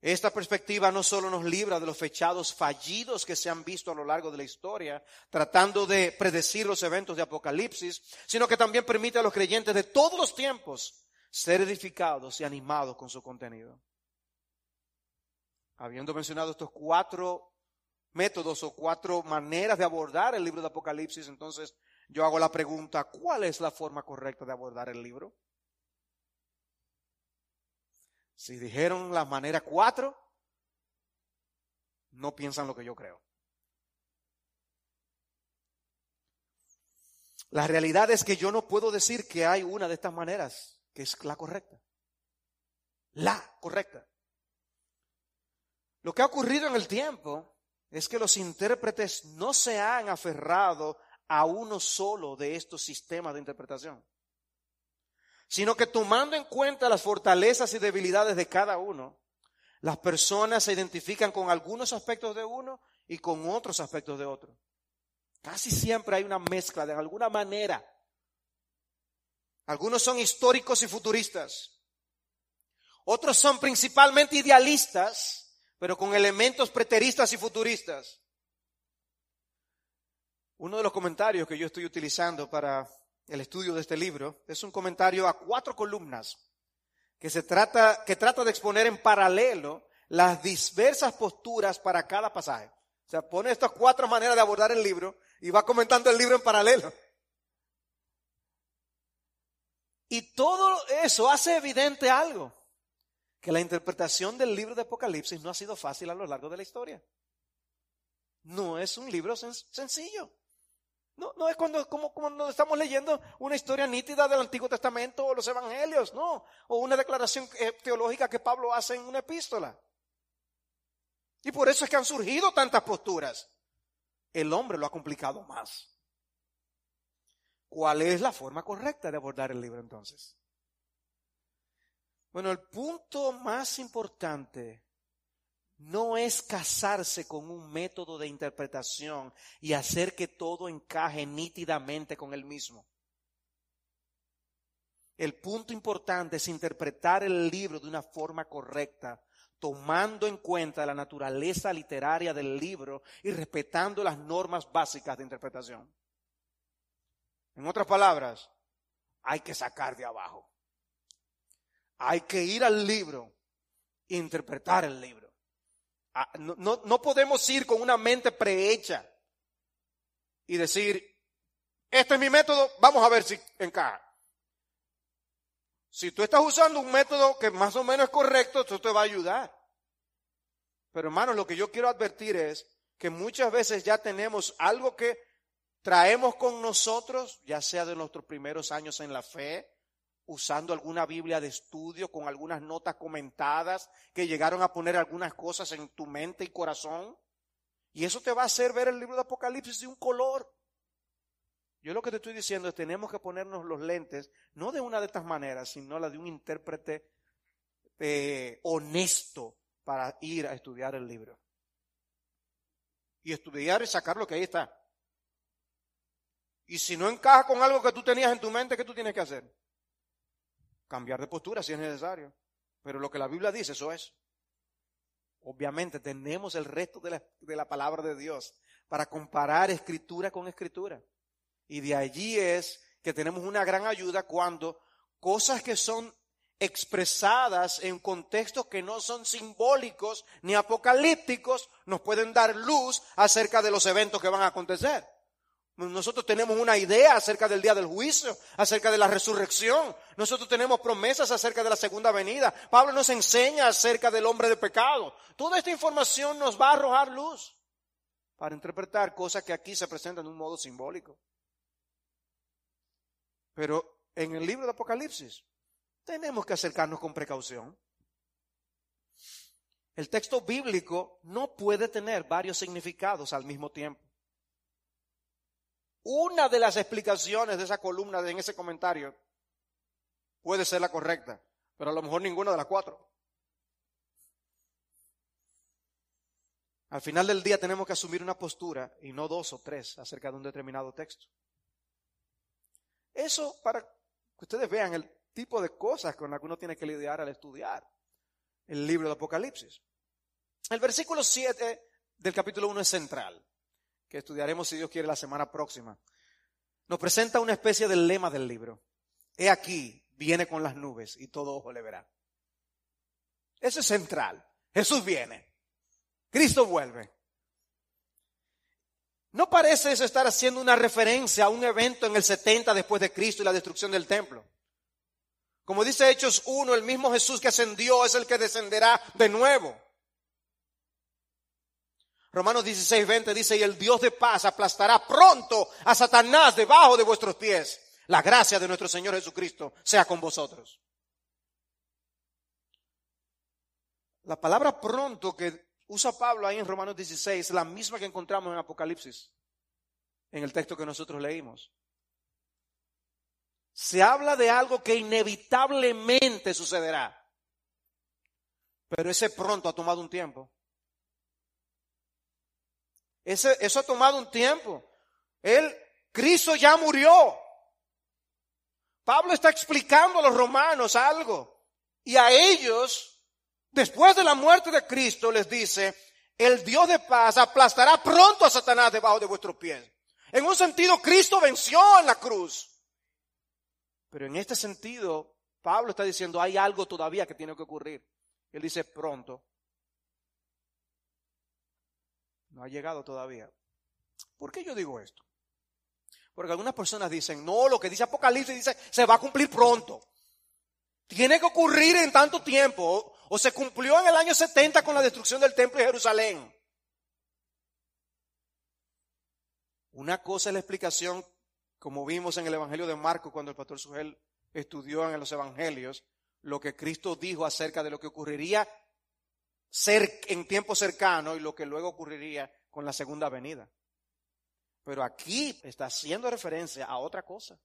Esta perspectiva no solo nos libra de los fechados fallidos que se han visto a lo largo de la historia, tratando de predecir los eventos de Apocalipsis, sino que también permite a los creyentes de todos los tiempos ser edificados y animados con su contenido. Habiendo mencionado estos cuatro métodos o cuatro maneras de abordar el libro de Apocalipsis, entonces yo hago la pregunta, ¿cuál es la forma correcta de abordar el libro? Si dijeron la manera cuatro, no piensan lo que yo creo. La realidad es que yo no puedo decir que hay una de estas maneras que es la correcta. La correcta. Lo que ha ocurrido en el tiempo es que los intérpretes no se han aferrado a uno solo de estos sistemas de interpretación, sino que tomando en cuenta las fortalezas y debilidades de cada uno, las personas se identifican con algunos aspectos de uno y con otros aspectos de otro. Casi siempre hay una mezcla de alguna manera. Algunos son históricos y futuristas. Otros son principalmente idealistas, pero con elementos preteristas y futuristas. Uno de los comentarios que yo estoy utilizando para el estudio de este libro es un comentario a cuatro columnas que se trata, que trata de exponer en paralelo las diversas posturas para cada pasaje. O sea, pone estas cuatro maneras de abordar el libro y va comentando el libro en paralelo. Y todo eso hace evidente algo, que la interpretación del libro de Apocalipsis no ha sido fácil a lo largo de la historia. No es un libro sencillo. No, no es cuando, como, cuando estamos leyendo una historia nítida del Antiguo Testamento o los Evangelios, no. O una declaración eh, teológica que Pablo hace en una epístola. Y por eso es que han surgido tantas posturas. El hombre lo ha complicado más. ¿Cuál es la forma correcta de abordar el libro entonces? Bueno, el punto más importante no es casarse con un método de interpretación y hacer que todo encaje nítidamente con el mismo. El punto importante es interpretar el libro de una forma correcta, tomando en cuenta la naturaleza literaria del libro y respetando las normas básicas de interpretación. En otras palabras, hay que sacar de abajo. Hay que ir al libro e interpretar el libro. Ah, no, no, podemos ir con una mente prehecha y decir, este es mi método, vamos a ver si encaja. Si tú estás usando un método que más o menos es correcto, eso te va a ayudar. Pero hermanos, lo que yo quiero advertir es que muchas veces ya tenemos algo que traemos con nosotros, ya sea de nuestros primeros años en la fe, usando alguna Biblia de estudio con algunas notas comentadas que llegaron a poner algunas cosas en tu mente y corazón. Y eso te va a hacer ver el libro de Apocalipsis de un color. Yo lo que te estoy diciendo es tenemos que ponernos los lentes, no de una de estas maneras, sino la de un intérprete eh, honesto para ir a estudiar el libro. Y estudiar y sacar lo que ahí está. Y si no encaja con algo que tú tenías en tu mente, ¿qué tú tienes que hacer? Cambiar de postura si es necesario. Pero lo que la Biblia dice, eso es. Obviamente tenemos el resto de la, de la palabra de Dios para comparar escritura con escritura. Y de allí es que tenemos una gran ayuda cuando cosas que son expresadas en contextos que no son simbólicos ni apocalípticos nos pueden dar luz acerca de los eventos que van a acontecer. Nosotros tenemos una idea acerca del día del juicio, acerca de la resurrección. Nosotros tenemos promesas acerca de la segunda venida. Pablo nos enseña acerca del hombre de pecado. Toda esta información nos va a arrojar luz para interpretar cosas que aquí se presentan de un modo simbólico. Pero en el libro de Apocalipsis tenemos que acercarnos con precaución. El texto bíblico no puede tener varios significados al mismo tiempo. Una de las explicaciones de esa columna, en ese comentario, puede ser la correcta, pero a lo mejor ninguna de las cuatro. Al final del día tenemos que asumir una postura y no dos o tres acerca de un determinado texto. Eso para que ustedes vean el tipo de cosas con las que uno tiene que lidiar al estudiar el libro de Apocalipsis. El versículo 7 del capítulo 1 es central que estudiaremos si Dios quiere la semana próxima, nos presenta una especie del lema del libro. He aquí, viene con las nubes y todo ojo le verá. Eso es central. Jesús viene. Cristo vuelve. ¿No parece eso estar haciendo una referencia a un evento en el 70 después de Cristo y la destrucción del templo? Como dice Hechos 1, el mismo Jesús que ascendió es el que descenderá de nuevo. Romanos 16, 20 dice, y el Dios de paz aplastará pronto a Satanás debajo de vuestros pies. La gracia de nuestro Señor Jesucristo sea con vosotros. La palabra pronto que usa Pablo ahí en Romanos 16, la misma que encontramos en Apocalipsis, en el texto que nosotros leímos. Se habla de algo que inevitablemente sucederá. Pero ese pronto ha tomado un tiempo. Eso ha tomado un tiempo. Él, Cristo ya murió. Pablo está explicando a los romanos algo. Y a ellos, después de la muerte de Cristo, les dice, el Dios de paz aplastará pronto a Satanás debajo de vuestros pies. En un sentido, Cristo venció en la cruz. Pero en este sentido, Pablo está diciendo, hay algo todavía que tiene que ocurrir. Él dice, pronto. No ha llegado todavía. ¿Por qué yo digo esto? Porque algunas personas dicen, no, lo que dice Apocalipsis dice, se va a cumplir pronto. Tiene que ocurrir en tanto tiempo. O se cumplió en el año 70 con la destrucción del templo de Jerusalén. Una cosa es la explicación, como vimos en el Evangelio de Marcos cuando el pastor Sugel estudió en los Evangelios, lo que Cristo dijo acerca de lo que ocurriría en tiempo cercano y lo que luego ocurriría con la segunda venida. Pero aquí está haciendo referencia a otra cosa.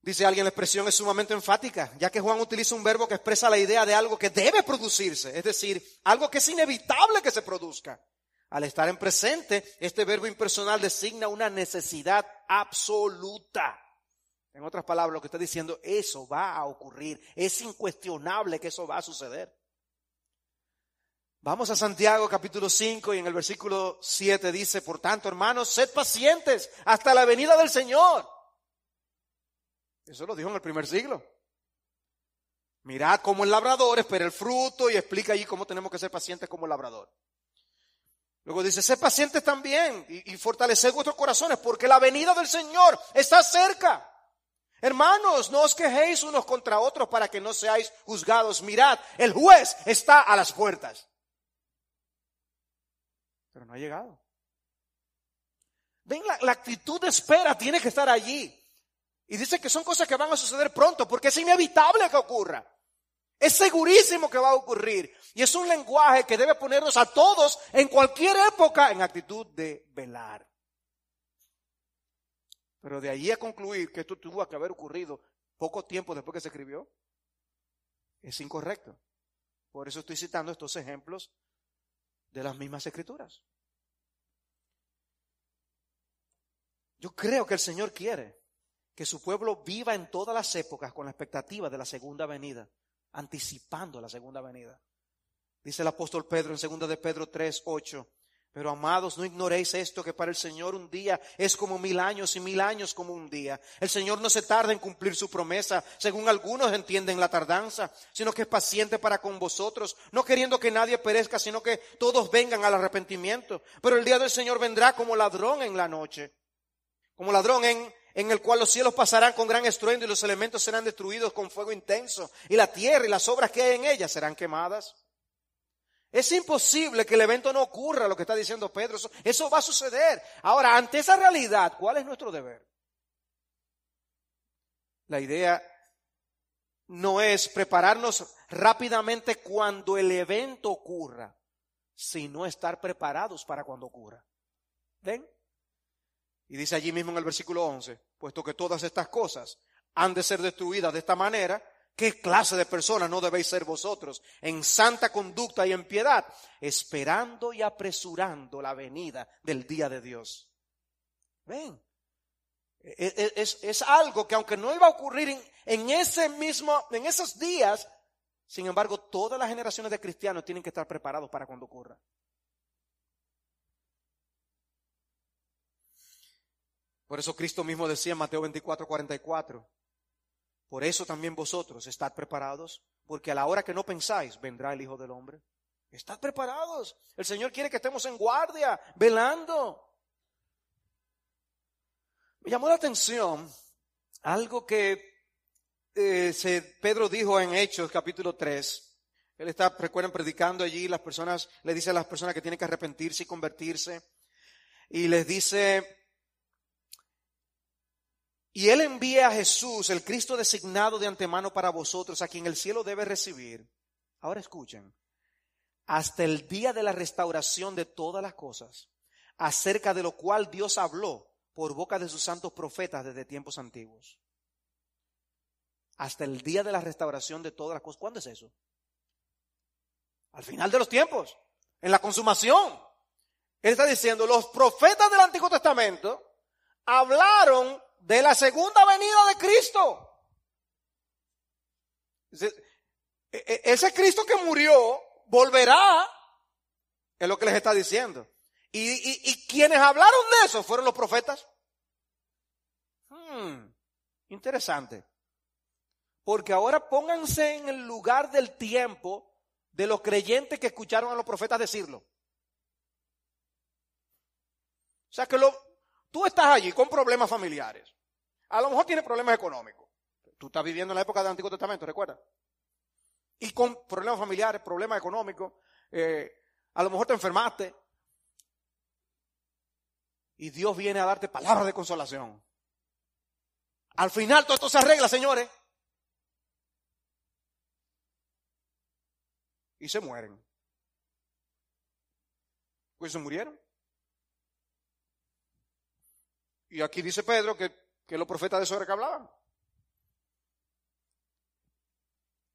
Dice alguien, la expresión es sumamente enfática, ya que Juan utiliza un verbo que expresa la idea de algo que debe producirse, es decir, algo que es inevitable que se produzca. Al estar en presente, este verbo impersonal designa una necesidad absoluta. En otras palabras, lo que está diciendo, eso va a ocurrir. Es incuestionable que eso va a suceder. Vamos a Santiago capítulo 5 y en el versículo 7 dice, por tanto, hermanos, sed pacientes hasta la venida del Señor. Eso lo dijo en el primer siglo. Mirad cómo el labrador espera el fruto y explica allí cómo tenemos que ser pacientes como el labrador. Luego dice, sed pacientes también y, y fortaleced vuestros corazones porque la venida del Señor está cerca. Hermanos, no os quejéis unos contra otros para que no seáis juzgados. Mirad, el juez está a las puertas. Pero no ha llegado. Ven, la, actitud de espera tiene que estar allí. Y dice que son cosas que van a suceder pronto porque es inevitable que ocurra. Es segurísimo que va a ocurrir. Y es un lenguaje que debe ponernos a todos en cualquier época en actitud de velar. Pero de allí a concluir que esto tuvo que haber ocurrido poco tiempo después que se escribió, es incorrecto. Por eso estoy citando estos ejemplos de las mismas escrituras. Yo creo que el Señor quiere que su pueblo viva en todas las épocas con la expectativa de la segunda venida, anticipando la segunda venida. Dice el apóstol Pedro en 2 de Pedro 3, 8. Pero amados, no ignoréis esto, que para el Señor un día es como mil años y mil años como un día. El Señor no se tarda en cumplir su promesa, según algunos entienden la tardanza, sino que es paciente para con vosotros, no queriendo que nadie perezca, sino que todos vengan al arrepentimiento. Pero el día del Señor vendrá como ladrón en la noche, como ladrón en, en el cual los cielos pasarán con gran estruendo y los elementos serán destruidos con fuego intenso, y la tierra y las obras que hay en ella serán quemadas. Es imposible que el evento no ocurra, lo que está diciendo Pedro. Eso, va a suceder. Ahora, ante esa realidad, ¿cuál es nuestro deber? La idea no es prepararnos rápidamente cuando el evento ocurra, sino estar preparados para cuando ocurra. ¿Ven? Y dice allí mismo en el versículo 11, puesto que todas estas cosas han de ser destruidas de esta manera, ¿Qué clase de personas no debéis ser vosotros? En santa conducta y en piedad, esperando y apresurando la venida del día de Dios. Ven, e, e, es, algo que aunque no iba a ocurrir en, ese mismo, en esos días, sin embargo, todas las generaciones de cristianos tienen que estar preparados para cuando ocurra. Por eso Cristo mismo decía en Mateo 24, 44, por eso también vosotros estad preparados, porque a la hora que no pensáis vendrá el Hijo del Hombre. Estad preparados. El Señor quiere que estemos en guardia, velando. Me llamó la atención algo que eh, Pedro dijo en Hechos capítulo 3. Él está, recuerden, predicando allí, las personas, le dice a las personas que tienen que arrepentirse y convertirse. Y les dice, y Él envía a Jesús, el Cristo designado de antemano para vosotros, a quien el cielo debe recibir. Ahora escuchen, hasta el día de la restauración de todas las cosas, acerca de lo cual Dios habló por boca de sus santos profetas desde tiempos antiguos. Hasta el día de la restauración de todas las cosas. ¿Cuándo es eso? Al final de los tiempos, en la consumación. Él está diciendo, los profetas del Antiguo Testamento hablaron de la segunda venida de Cristo. E, e, ese Cristo que murió volverá, es lo que les está diciendo. Y, quienes hablaron de eso fueron los profetas. Hmm, interesante. Porque ahora pónganse en el lugar del tiempo de los creyentes que escucharon a los profetas decirlo. O sea que lo, tú estás allí con problemas familiares. A lo mejor tienes problemas económicos. Tú estás viviendo en la época del Antiguo Testamento, ¿recuerda? Y con problemas familiares, problemas económicos. Eh, a lo mejor te enfermaste. Y Dios viene a darte palabras de consolación. Al final todo esto se arregla, señores. Y se mueren. Pues se murieron. Y aquí dice Pedro que, los profetas de sobre que hablaban.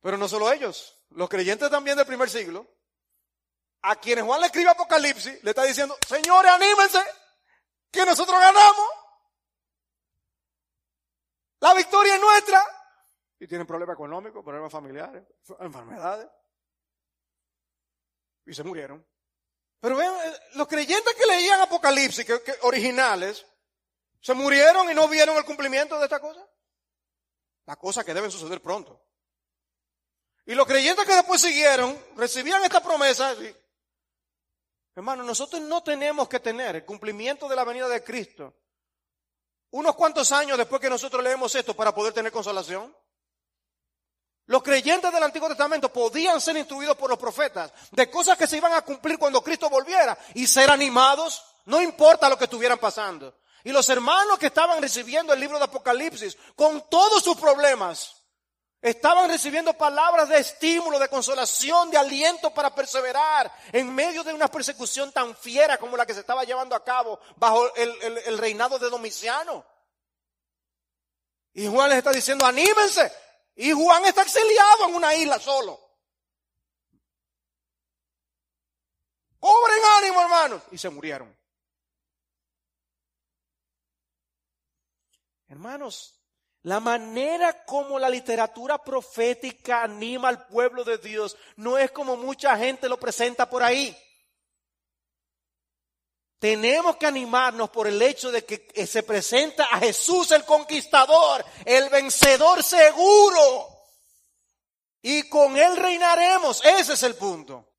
Pero no solo ellos, los creyentes también del primer siglo, a quienes Juan le escribe Apocalipsis, le está diciendo, señores, anímense, que nosotros ganamos. La victoria es nuestra. Y tienen problemas económicos, problemas familiares, enfermedades. Y se murieron. Pero vean, eh, los creyentes que leían Apocalipsis, que, originales, se murieron y no vieron el cumplimiento de esta cosa. La cosa que debe suceder pronto. Y los creyentes que después siguieron, recibían esta promesa. Y, hermano, nosotros no tenemos que tener el cumplimiento de la venida de Cristo unos cuantos años después que nosotros leemos esto para poder tener consolación. Los creyentes del Antiguo Testamento podían ser instruidos por los profetas de cosas que se iban a cumplir cuando Cristo volviera y ser animados, no importa lo que estuvieran pasando. Y los hermanos que estaban recibiendo el libro de Apocalipsis, con todos sus problemas, estaban recibiendo palabras de estímulo, de consolación, de aliento para perseverar en medio de una persecución tan fiera como la que se estaba llevando a cabo bajo el, reinado de Domiciano. Y Juan les está diciendo, anímense. Y Juan está exiliado en una isla solo. Cobren ánimo, hermanos. Y se murieron. Hermanos, la manera como la literatura profética anima al pueblo de Dios no es como mucha gente lo presenta por ahí. Tenemos que animarnos por el hecho de que se presenta a Jesús el conquistador, el vencedor seguro. Y con él reinaremos. Ese es el punto.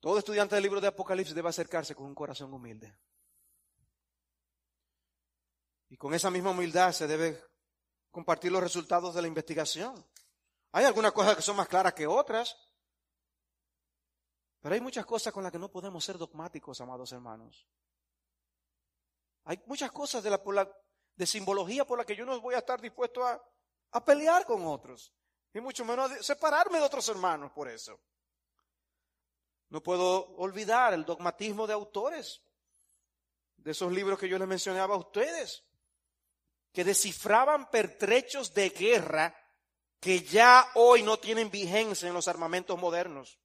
Todo estudiante del libro de Apocalipsis debe acercarse con un corazón humilde. Y con esa misma humildad se debe compartir los resultados de la investigación. Hay algunas cosas que son más claras que otras, pero hay muchas cosas con las que no podemos ser dogmáticos, amados hermanos. Hay muchas cosas de, la, de simbología por las que yo no voy a estar dispuesto a, a pelear con otros, y mucho menos a separarme de otros hermanos por eso. No puedo olvidar el dogmatismo de autores de esos libros que yo les mencionaba a ustedes que descifraban pertrechos de guerra que ya hoy no tienen vigencia en los armamentos modernos.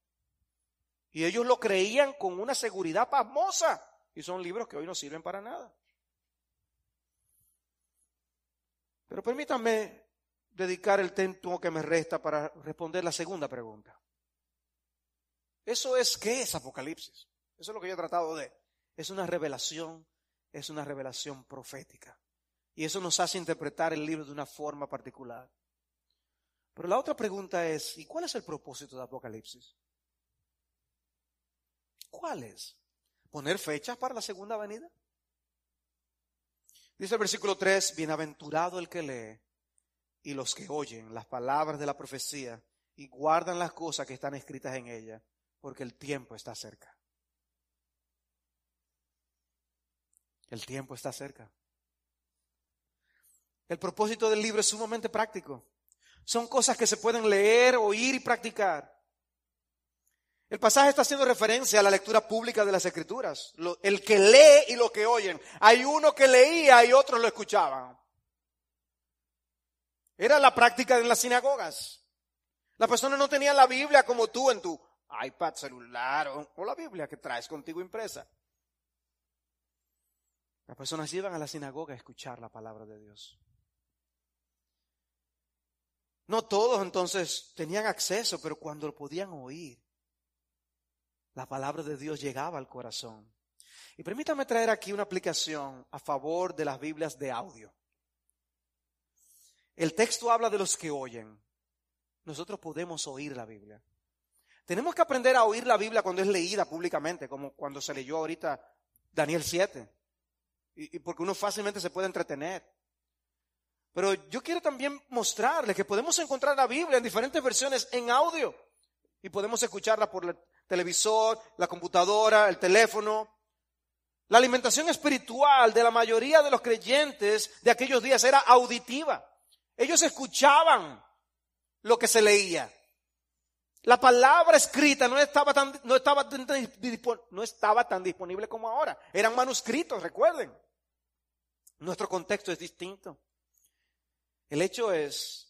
Y ellos lo creían con una seguridad pasmosa. Y son libros que hoy no sirven para nada. Pero permítanme dedicar el tiempo que me resta para responder la segunda pregunta. Eso es, ¿qué es Apocalipsis? Eso es lo que yo he tratado de. Es una revelación, es una revelación profética. Y eso nos hace interpretar el libro de una forma particular. Pero la otra pregunta es, ¿y cuál es el propósito de Apocalipsis? ¿Cuál es? ¿Poner fechas para la segunda venida? Dice el versículo 3, bienaventurado el que lee y los que oyen las palabras de la profecía y guardan las cosas que están escritas en ella, porque el tiempo está cerca. El tiempo está cerca. El propósito del libro es sumamente práctico. Son cosas que se pueden leer, oír y practicar. El pasaje está haciendo referencia a la lectura pública de las escrituras. el que lee y lo que oyen. Hay uno que leía y otros lo escuchaban. Era la práctica en las sinagogas. La persona no tenía la Biblia como tú en tu iPad, celular o, la Biblia que traes contigo impresa. Las personas iban a la sinagoga a escuchar la palabra de Dios. No todos entonces tenían acceso, pero cuando lo podían oír, la palabra de Dios llegaba al corazón. Y permítame traer aquí una aplicación a favor de las Biblias de audio. El texto habla de los que oyen. Nosotros podemos oír la Biblia. Tenemos que aprender a oír la Biblia cuando es leída públicamente, como cuando se leyó ahorita Daniel 7. Y, porque uno fácilmente se puede entretener. Pero yo quiero también mostrarles que podemos encontrar la Biblia en diferentes versiones en audio. Y podemos escucharla por el televisor, la computadora, el teléfono. La alimentación espiritual de la mayoría de los creyentes de aquellos días era auditiva. Ellos escuchaban lo que se leía. La palabra escrita no estaba tan, no estaba, no estaba tan disponible como ahora. Eran manuscritos, recuerden. Nuestro contexto es distinto. El hecho es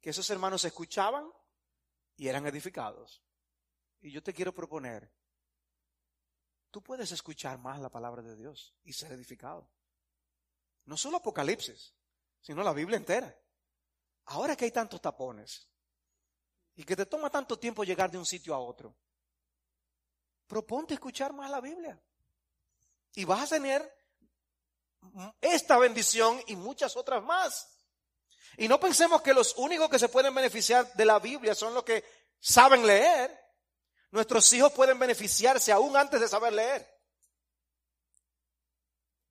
que esos hermanos escuchaban y eran edificados. Y yo te quiero proponer, tú puedes escuchar más la palabra de Dios y ser edificado. No solo Apocalipsis, sino la Biblia entera. Ahora que hay tantos tapones y que te toma tanto tiempo llegar de un sitio a otro, proponte escuchar más la Biblia. Y vas a tener esta bendición y muchas otras más. Y no pensemos que los únicos que se pueden beneficiar de la Biblia son los que saben leer. Nuestros hijos pueden beneficiarse aún antes de saber leer.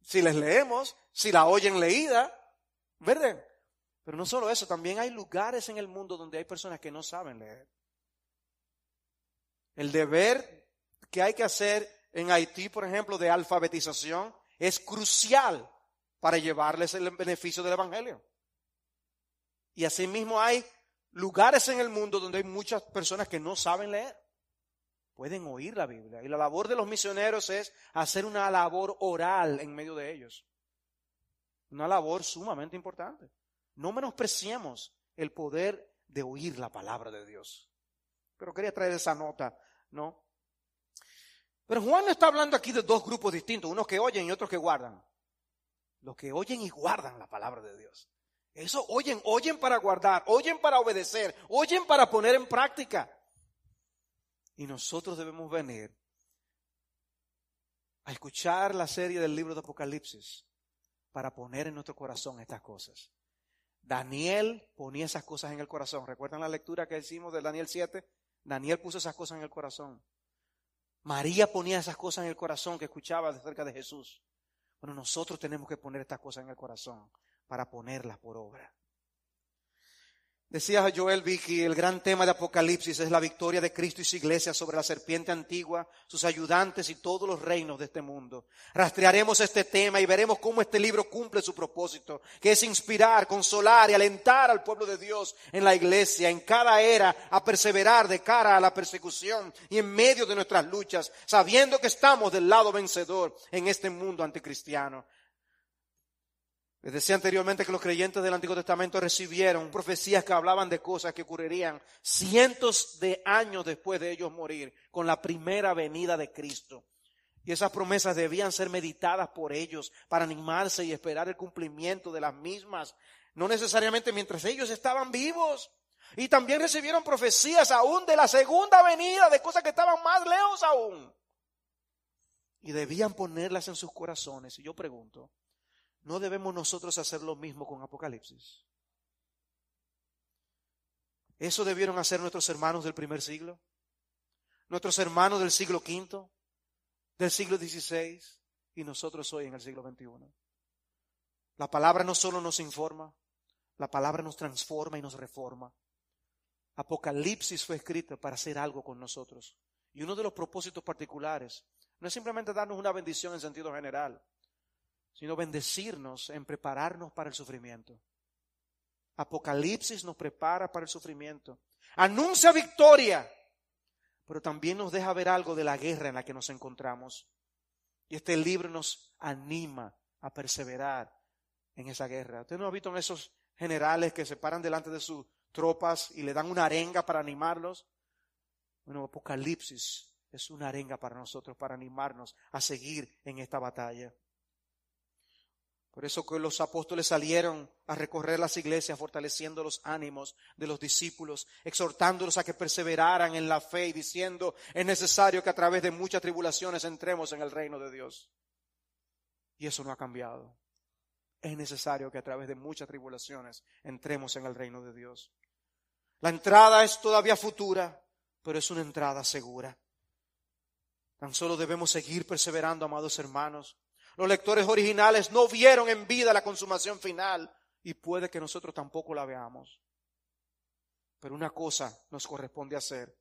Si les leemos, si la oyen leída, ¿verdad? Pero no solo eso, también hay lugares en el mundo donde hay personas que no saben leer. El deber que hay que hacer en Haití, por ejemplo, de alfabetización, es crucial para llevarles el beneficio del Evangelio. Y asimismo hay lugares en el mundo donde hay muchas personas que no saben leer. Pueden oír la Biblia. Y la labor de los misioneros es hacer una labor oral en medio de ellos. Una labor sumamente importante. No menospreciemos el poder de oír la palabra de Dios. Pero quería traer esa nota, ¿no? Pero Juan no está hablando aquí de dos grupos distintos, unos que oyen y otros que guardan. Los que oyen y guardan la palabra de Dios. Eso oyen, oyen para guardar, oyen para obedecer, oyen para poner en práctica. Y nosotros debemos venir a escuchar la serie del libro de Apocalipsis para poner en nuestro corazón estas cosas. Daniel ponía esas cosas en el corazón. ¿Recuerdan la lectura que hicimos de Daniel 7? Daniel puso esas cosas en el corazón. María ponía esas cosas en el corazón que escuchaba de cerca de Jesús. Bueno, nosotros tenemos que poner estas cosas en el corazón para ponerlas por obra. Decía Joel Vicky, el gran tema de Apocalipsis es la victoria de Cristo y su iglesia sobre la serpiente antigua, sus ayudantes y todos los reinos de este mundo. Rastrearemos este tema y veremos cómo este libro cumple su propósito, que es inspirar, consolar y alentar al pueblo de Dios en la iglesia, en cada era, a perseverar de cara a la persecución y en medio de nuestras luchas, sabiendo que estamos del lado vencedor en este mundo anticristiano. Les decía anteriormente que los creyentes del Antiguo Testamento recibieron profecías que hablaban de cosas que ocurrirían cientos de años después de ellos morir, con la primera venida de Cristo. Y esas promesas debían ser meditadas por ellos para animarse y esperar el cumplimiento de las mismas, no necesariamente mientras ellos estaban vivos. Y también recibieron profecías aún de la segunda venida, de cosas que estaban más lejos aún. Y debían ponerlas en sus corazones. Y yo pregunto, ¿No debemos nosotros hacer lo mismo con Apocalipsis? ¿Eso debieron hacer nuestros hermanos del primer siglo? ¿Nuestros hermanos del siglo V? ¿Del siglo XVI? Y nosotros hoy en el siglo XXI. La palabra no solo nos informa, la palabra nos transforma y nos reforma. Apocalipsis fue escrito para hacer algo con nosotros. Y uno de los propósitos particulares no es simplemente darnos una bendición en sentido general, sino bendecirnos en prepararnos para el sufrimiento. Apocalipsis nos prepara para el sufrimiento. Anuncia victoria, pero también nos deja ver algo de la guerra en la que nos encontramos. Y este libro nos anima a perseverar en esa guerra. ¿Usted no ha visto esos generales que se paran delante de sus tropas y le dan una arenga para animarlos? Bueno, Apocalipsis es una arenga para nosotros, para animarnos a seguir en esta batalla. Por eso que los apóstoles salieron a recorrer las iglesias fortaleciendo los ánimos de los discípulos, exhortándolos a que perseveraran en la fe y diciendo, es necesario que a través de muchas tribulaciones entremos en el reino de Dios. Y eso no ha cambiado. Es necesario que a través de muchas tribulaciones entremos en el reino de Dios. La entrada es todavía futura, pero es una entrada segura. Tan solo debemos seguir perseverando, amados hermanos, los lectores originales no vieron en vida la consumación final y puede que nosotros tampoco la veamos. Pero una cosa nos corresponde hacer.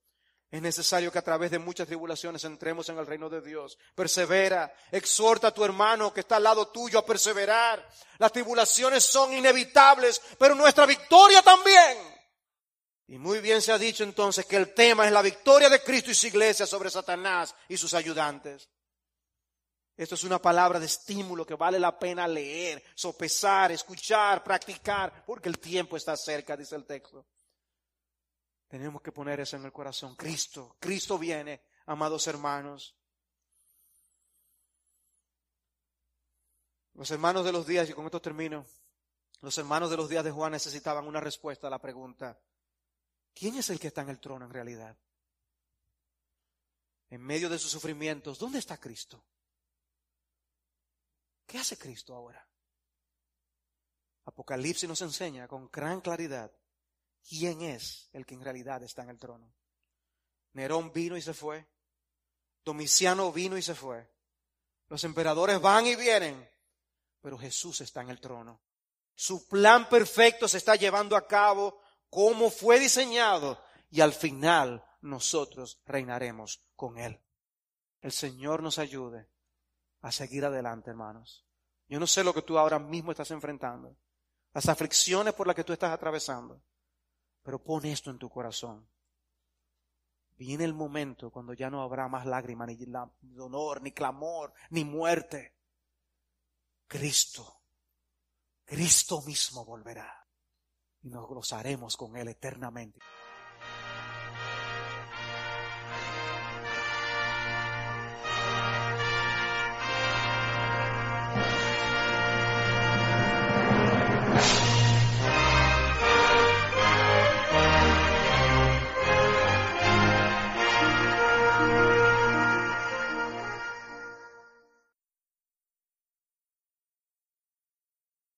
Es necesario que a través de muchas tribulaciones entremos en el reino de Dios. Persevera, exhorta a tu hermano que está al lado tuyo a perseverar. Las tribulaciones son inevitables, pero nuestra victoria también. Y muy bien se ha dicho entonces que el tema es la victoria de Cristo y su iglesia sobre Satanás y sus ayudantes. Esto es una palabra de estímulo que vale la pena leer, sopesar, escuchar, practicar, porque el tiempo está cerca, dice el texto. Tenemos que poner eso en el corazón. Cristo, Cristo viene, amados hermanos. Los hermanos de los días, y con esto termino, los hermanos de los días de Juan necesitaban una respuesta a la pregunta, ¿quién es el que está en el trono en realidad? En medio de sus sufrimientos, ¿dónde está Cristo? ¿Qué hace Cristo ahora? Apocalipsis nos enseña con gran claridad quién es el que en realidad está en el trono. Nerón vino y se fue. Domiciano vino y se fue. Los emperadores van y vienen. Pero Jesús está en el trono. Su plan perfecto se está llevando a cabo como fue diseñado y al final nosotros reinaremos con Él. El Señor nos ayude a seguir adelante, hermanos. Yo no sé lo que tú ahora mismo estás enfrentando, las aflicciones por las que tú estás atravesando, pero pon esto en tu corazón. Viene el momento cuando ya no habrá más lágrimas, ni dolor, ni clamor, ni muerte. Cristo, Cristo mismo volverá y nos gozaremos con Él eternamente.